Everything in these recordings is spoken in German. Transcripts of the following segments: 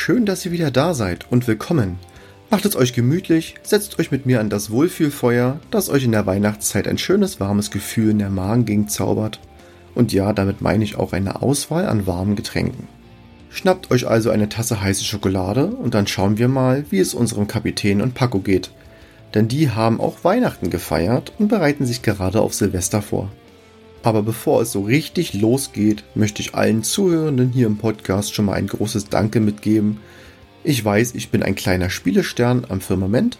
Schön, dass ihr wieder da seid und willkommen. Macht es euch gemütlich, setzt euch mit mir an das Wohlfühlfeuer, das euch in der Weihnachtszeit ein schönes warmes Gefühl in der Magengegend zaubert. Und ja, damit meine ich auch eine Auswahl an warmen Getränken. Schnappt euch also eine Tasse heiße Schokolade und dann schauen wir mal, wie es unserem Kapitän und Paco geht. Denn die haben auch Weihnachten gefeiert und bereiten sich gerade auf Silvester vor. Aber bevor es so richtig losgeht, möchte ich allen Zuhörenden hier im Podcast schon mal ein großes Danke mitgeben. Ich weiß, ich bin ein kleiner Spielestern am Firmament,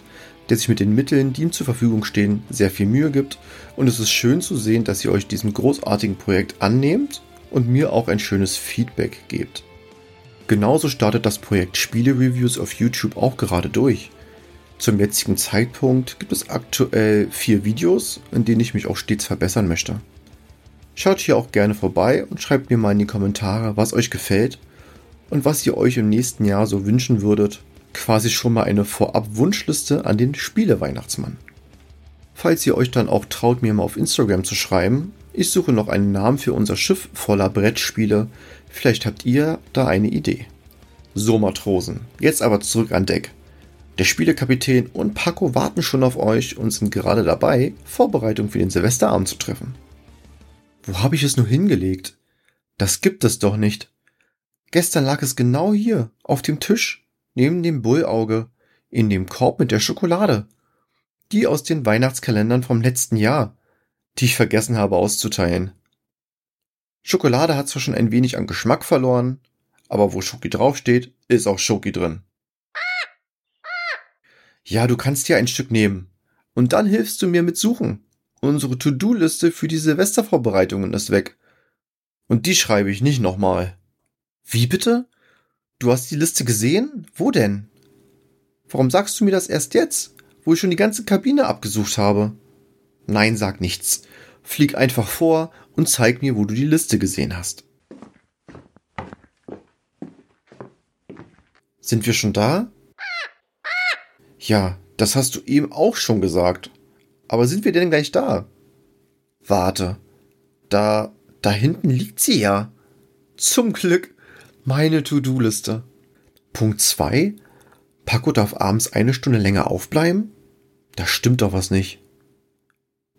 der sich mit den Mitteln, die ihm zur Verfügung stehen, sehr viel Mühe gibt. Und es ist schön zu sehen, dass ihr euch diesem großartigen Projekt annehmt und mir auch ein schönes Feedback gebt. Genauso startet das Projekt Spiele-Reviews auf YouTube auch gerade durch. Zum jetzigen Zeitpunkt gibt es aktuell vier Videos, in denen ich mich auch stets verbessern möchte. Schaut hier auch gerne vorbei und schreibt mir mal in die Kommentare, was euch gefällt und was ihr euch im nächsten Jahr so wünschen würdet. Quasi schon mal eine Vorab-Wunschliste an den Spiele-Weihnachtsmann. Falls ihr euch dann auch traut, mir mal auf Instagram zu schreiben, ich suche noch einen Namen für unser Schiff voller Brettspiele. Vielleicht habt ihr da eine Idee. So, Matrosen, jetzt aber zurück an Deck. Der Spielekapitän und Paco warten schon auf euch und sind gerade dabei, Vorbereitung für den Silvesterabend zu treffen. Wo habe ich es nur hingelegt? Das gibt es doch nicht. Gestern lag es genau hier, auf dem Tisch, neben dem Bullauge, in dem Korb mit der Schokolade. Die aus den Weihnachtskalendern vom letzten Jahr, die ich vergessen habe auszuteilen. Schokolade hat zwar schon ein wenig an Geschmack verloren, aber wo Schoki draufsteht, ist auch Schoki drin. Ja, du kannst dir ein Stück nehmen. Und dann hilfst du mir mit Suchen. Unsere To-Do-Liste für die Silvestervorbereitungen ist weg. Und die schreibe ich nicht nochmal. Wie bitte? Du hast die Liste gesehen? Wo denn? Warum sagst du mir das erst jetzt, wo ich schon die ganze Kabine abgesucht habe? Nein, sag nichts. Flieg einfach vor und zeig mir, wo du die Liste gesehen hast. Sind wir schon da? Ja, das hast du eben auch schon gesagt. Aber sind wir denn gleich da? Warte. Da, da hinten liegt sie ja. Zum Glück. Meine To-Do-Liste. Punkt 2. Paco darf abends eine Stunde länger aufbleiben? Da stimmt doch was nicht.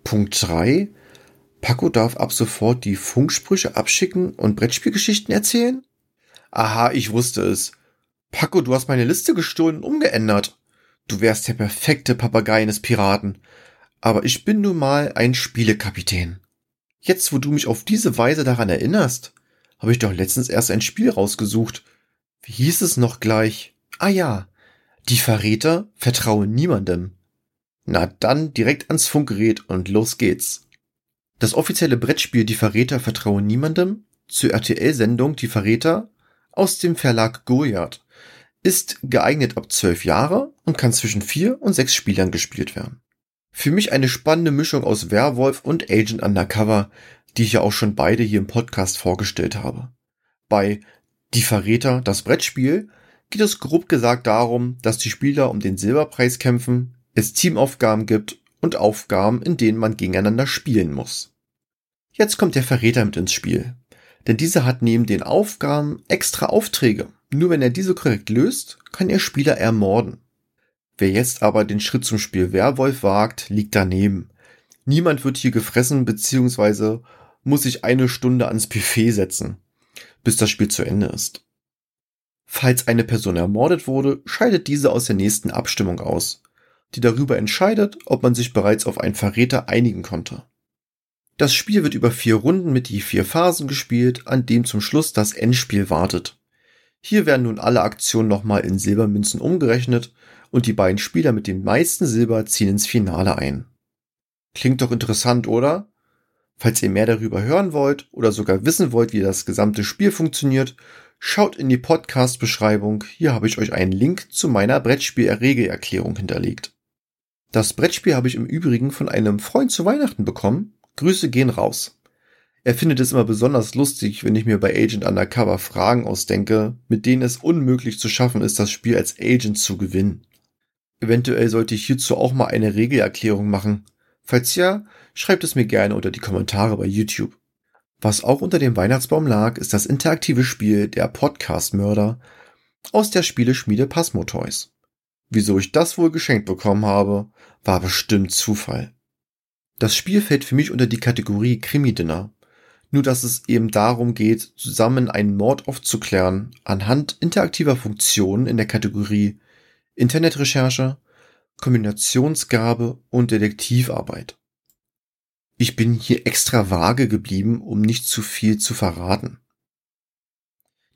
Punkt 3. Paco darf ab sofort die Funksprüche abschicken und Brettspielgeschichten erzählen? Aha, ich wusste es. Paco, du hast meine Liste gestohlen und umgeändert. Du wärst der perfekte Papagei eines Piraten aber ich bin nun mal ein Spielekapitän. Jetzt, wo du mich auf diese Weise daran erinnerst, habe ich doch letztens erst ein Spiel rausgesucht. Wie hieß es noch gleich? Ah ja, die Verräter vertrauen niemandem. Na dann direkt ans Funkgerät und los geht's. Das offizielle Brettspiel Die Verräter vertrauen niemandem zur RTL-Sendung Die Verräter aus dem Verlag Goliath ist geeignet ab zwölf Jahre und kann zwischen vier und sechs Spielern gespielt werden. Für mich eine spannende Mischung aus Werwolf und Agent Undercover, die ich ja auch schon beide hier im Podcast vorgestellt habe. Bei Die Verräter, das Brettspiel, geht es grob gesagt darum, dass die Spieler um den Silberpreis kämpfen, es Teamaufgaben gibt und Aufgaben, in denen man gegeneinander spielen muss. Jetzt kommt der Verräter mit ins Spiel. Denn dieser hat neben den Aufgaben extra Aufträge. Nur wenn er diese korrekt löst, kann er Spieler ermorden. Wer jetzt aber den Schritt zum Spiel Werwolf wagt, liegt daneben. Niemand wird hier gefressen bzw. muss sich eine Stunde ans Buffet setzen, bis das Spiel zu Ende ist. Falls eine Person ermordet wurde, scheidet diese aus der nächsten Abstimmung aus, die darüber entscheidet, ob man sich bereits auf einen Verräter einigen konnte. Das Spiel wird über vier Runden mit je vier Phasen gespielt, an dem zum Schluss das Endspiel wartet. Hier werden nun alle Aktionen nochmal in Silbermünzen umgerechnet und die beiden Spieler mit dem meisten Silber ziehen ins Finale ein. Klingt doch interessant, oder? Falls ihr mehr darüber hören wollt oder sogar wissen wollt, wie das gesamte Spiel funktioniert, schaut in die Podcast-Beschreibung. Hier habe ich euch einen Link zu meiner Brettspiel-Regelerklärung hinterlegt. Das Brettspiel habe ich im Übrigen von einem Freund zu Weihnachten bekommen. Grüße gehen raus. Er findet es immer besonders lustig, wenn ich mir bei Agent Undercover Fragen ausdenke, mit denen es unmöglich zu schaffen ist, das Spiel als Agent zu gewinnen. Eventuell sollte ich hierzu auch mal eine Regelerklärung machen. Falls ja, schreibt es mir gerne unter die Kommentare bei YouTube. Was auch unter dem Weihnachtsbaum lag, ist das interaktive Spiel Der Podcast Mörder, aus der Spieleschmiede Pasmo Toys. Wieso ich das wohl geschenkt bekommen habe, war bestimmt Zufall. Das Spiel fällt für mich unter die Kategorie Krimi-Dinner. Nur dass es eben darum geht, zusammen einen Mord aufzuklären anhand interaktiver Funktionen in der Kategorie Internetrecherche, Kombinationsgabe und Detektivarbeit. Ich bin hier extra vage geblieben, um nicht zu viel zu verraten.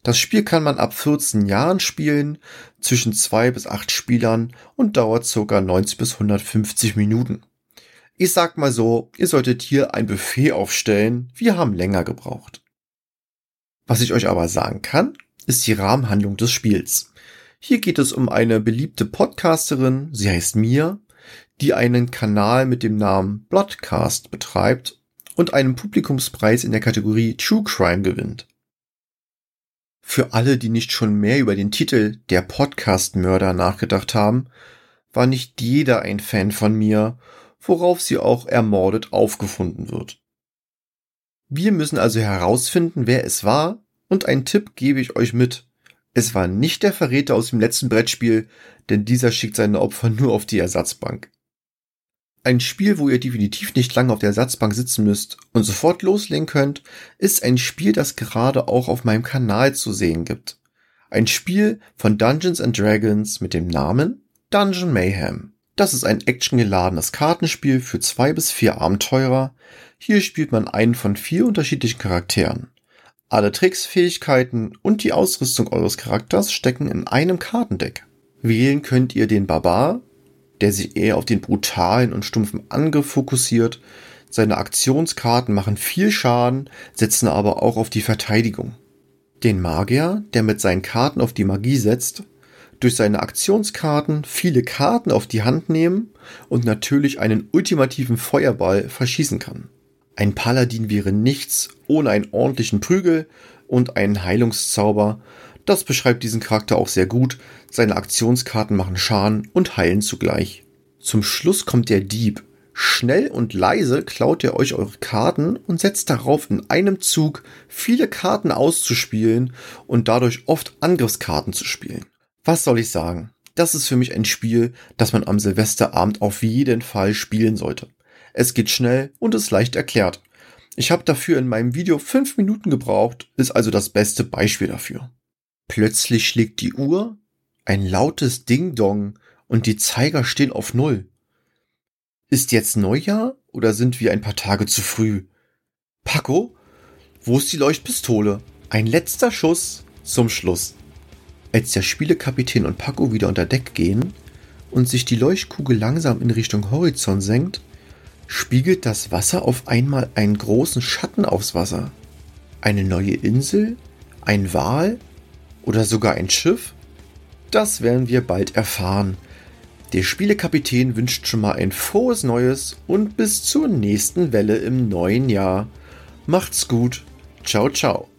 Das Spiel kann man ab 14 Jahren spielen, zwischen zwei bis acht Spielern und dauert ca. 90 bis 150 Minuten. Ich sag mal so, ihr solltet hier ein Buffet aufstellen, wir haben länger gebraucht. Was ich euch aber sagen kann, ist die Rahmenhandlung des Spiels. Hier geht es um eine beliebte Podcasterin, sie heißt Mia, die einen Kanal mit dem Namen Bloodcast betreibt und einen Publikumspreis in der Kategorie True Crime gewinnt. Für alle, die nicht schon mehr über den Titel Der Podcast-Mörder nachgedacht haben, war nicht jeder ein Fan von mir, worauf sie auch ermordet aufgefunden wird. Wir müssen also herausfinden, wer es war, und einen Tipp gebe ich euch mit. Es war nicht der Verräter aus dem letzten Brettspiel, denn dieser schickt seine Opfer nur auf die Ersatzbank. Ein Spiel, wo ihr definitiv nicht lange auf der Ersatzbank sitzen müsst und sofort loslegen könnt, ist ein Spiel, das gerade auch auf meinem Kanal zu sehen gibt. Ein Spiel von Dungeons and Dragons mit dem Namen Dungeon Mayhem. Das ist ein actiongeladenes Kartenspiel für zwei bis vier Abenteurer. Hier spielt man einen von vier unterschiedlichen Charakteren. Alle Tricks, Fähigkeiten und die Ausrüstung eures Charakters stecken in einem Kartendeck. Wählen könnt ihr den Barbar, der sich eher auf den brutalen und stumpfen Angriff fokussiert. Seine Aktionskarten machen viel Schaden, setzen aber auch auf die Verteidigung. Den Magier, der mit seinen Karten auf die Magie setzt, durch seine Aktionskarten viele Karten auf die Hand nehmen und natürlich einen ultimativen Feuerball verschießen kann. Ein Paladin wäre nichts ohne einen ordentlichen Prügel und einen Heilungszauber das beschreibt diesen Charakter auch sehr gut. Seine Aktionskarten machen Schaden und heilen zugleich. Zum Schluss kommt der Dieb. Schnell und leise klaut er euch eure Karten und setzt darauf in einem Zug viele Karten auszuspielen und dadurch oft Angriffskarten zu spielen. Was soll ich sagen? Das ist für mich ein Spiel, das man am Silvesterabend auf jeden Fall spielen sollte. Es geht schnell und ist leicht erklärt. Ich habe dafür in meinem Video fünf Minuten gebraucht, ist also das beste Beispiel dafür. Plötzlich schlägt die Uhr, ein lautes Ding-Dong und die Zeiger stehen auf Null. Ist jetzt Neujahr oder sind wir ein paar Tage zu früh? Paco, wo ist die Leuchtpistole? Ein letzter Schuss zum Schluss. Als der Spielekapitän und Paco wieder unter Deck gehen und sich die Leuchtkugel langsam in Richtung Horizont senkt, spiegelt das Wasser auf einmal einen großen Schatten aufs Wasser. Eine neue Insel? Ein Wal? oder sogar ein Schiff? Das werden wir bald erfahren. Der Spielekapitän wünscht schon mal ein frohes Neues und bis zur nächsten Welle im neuen Jahr. Macht's gut. Ciao, ciao.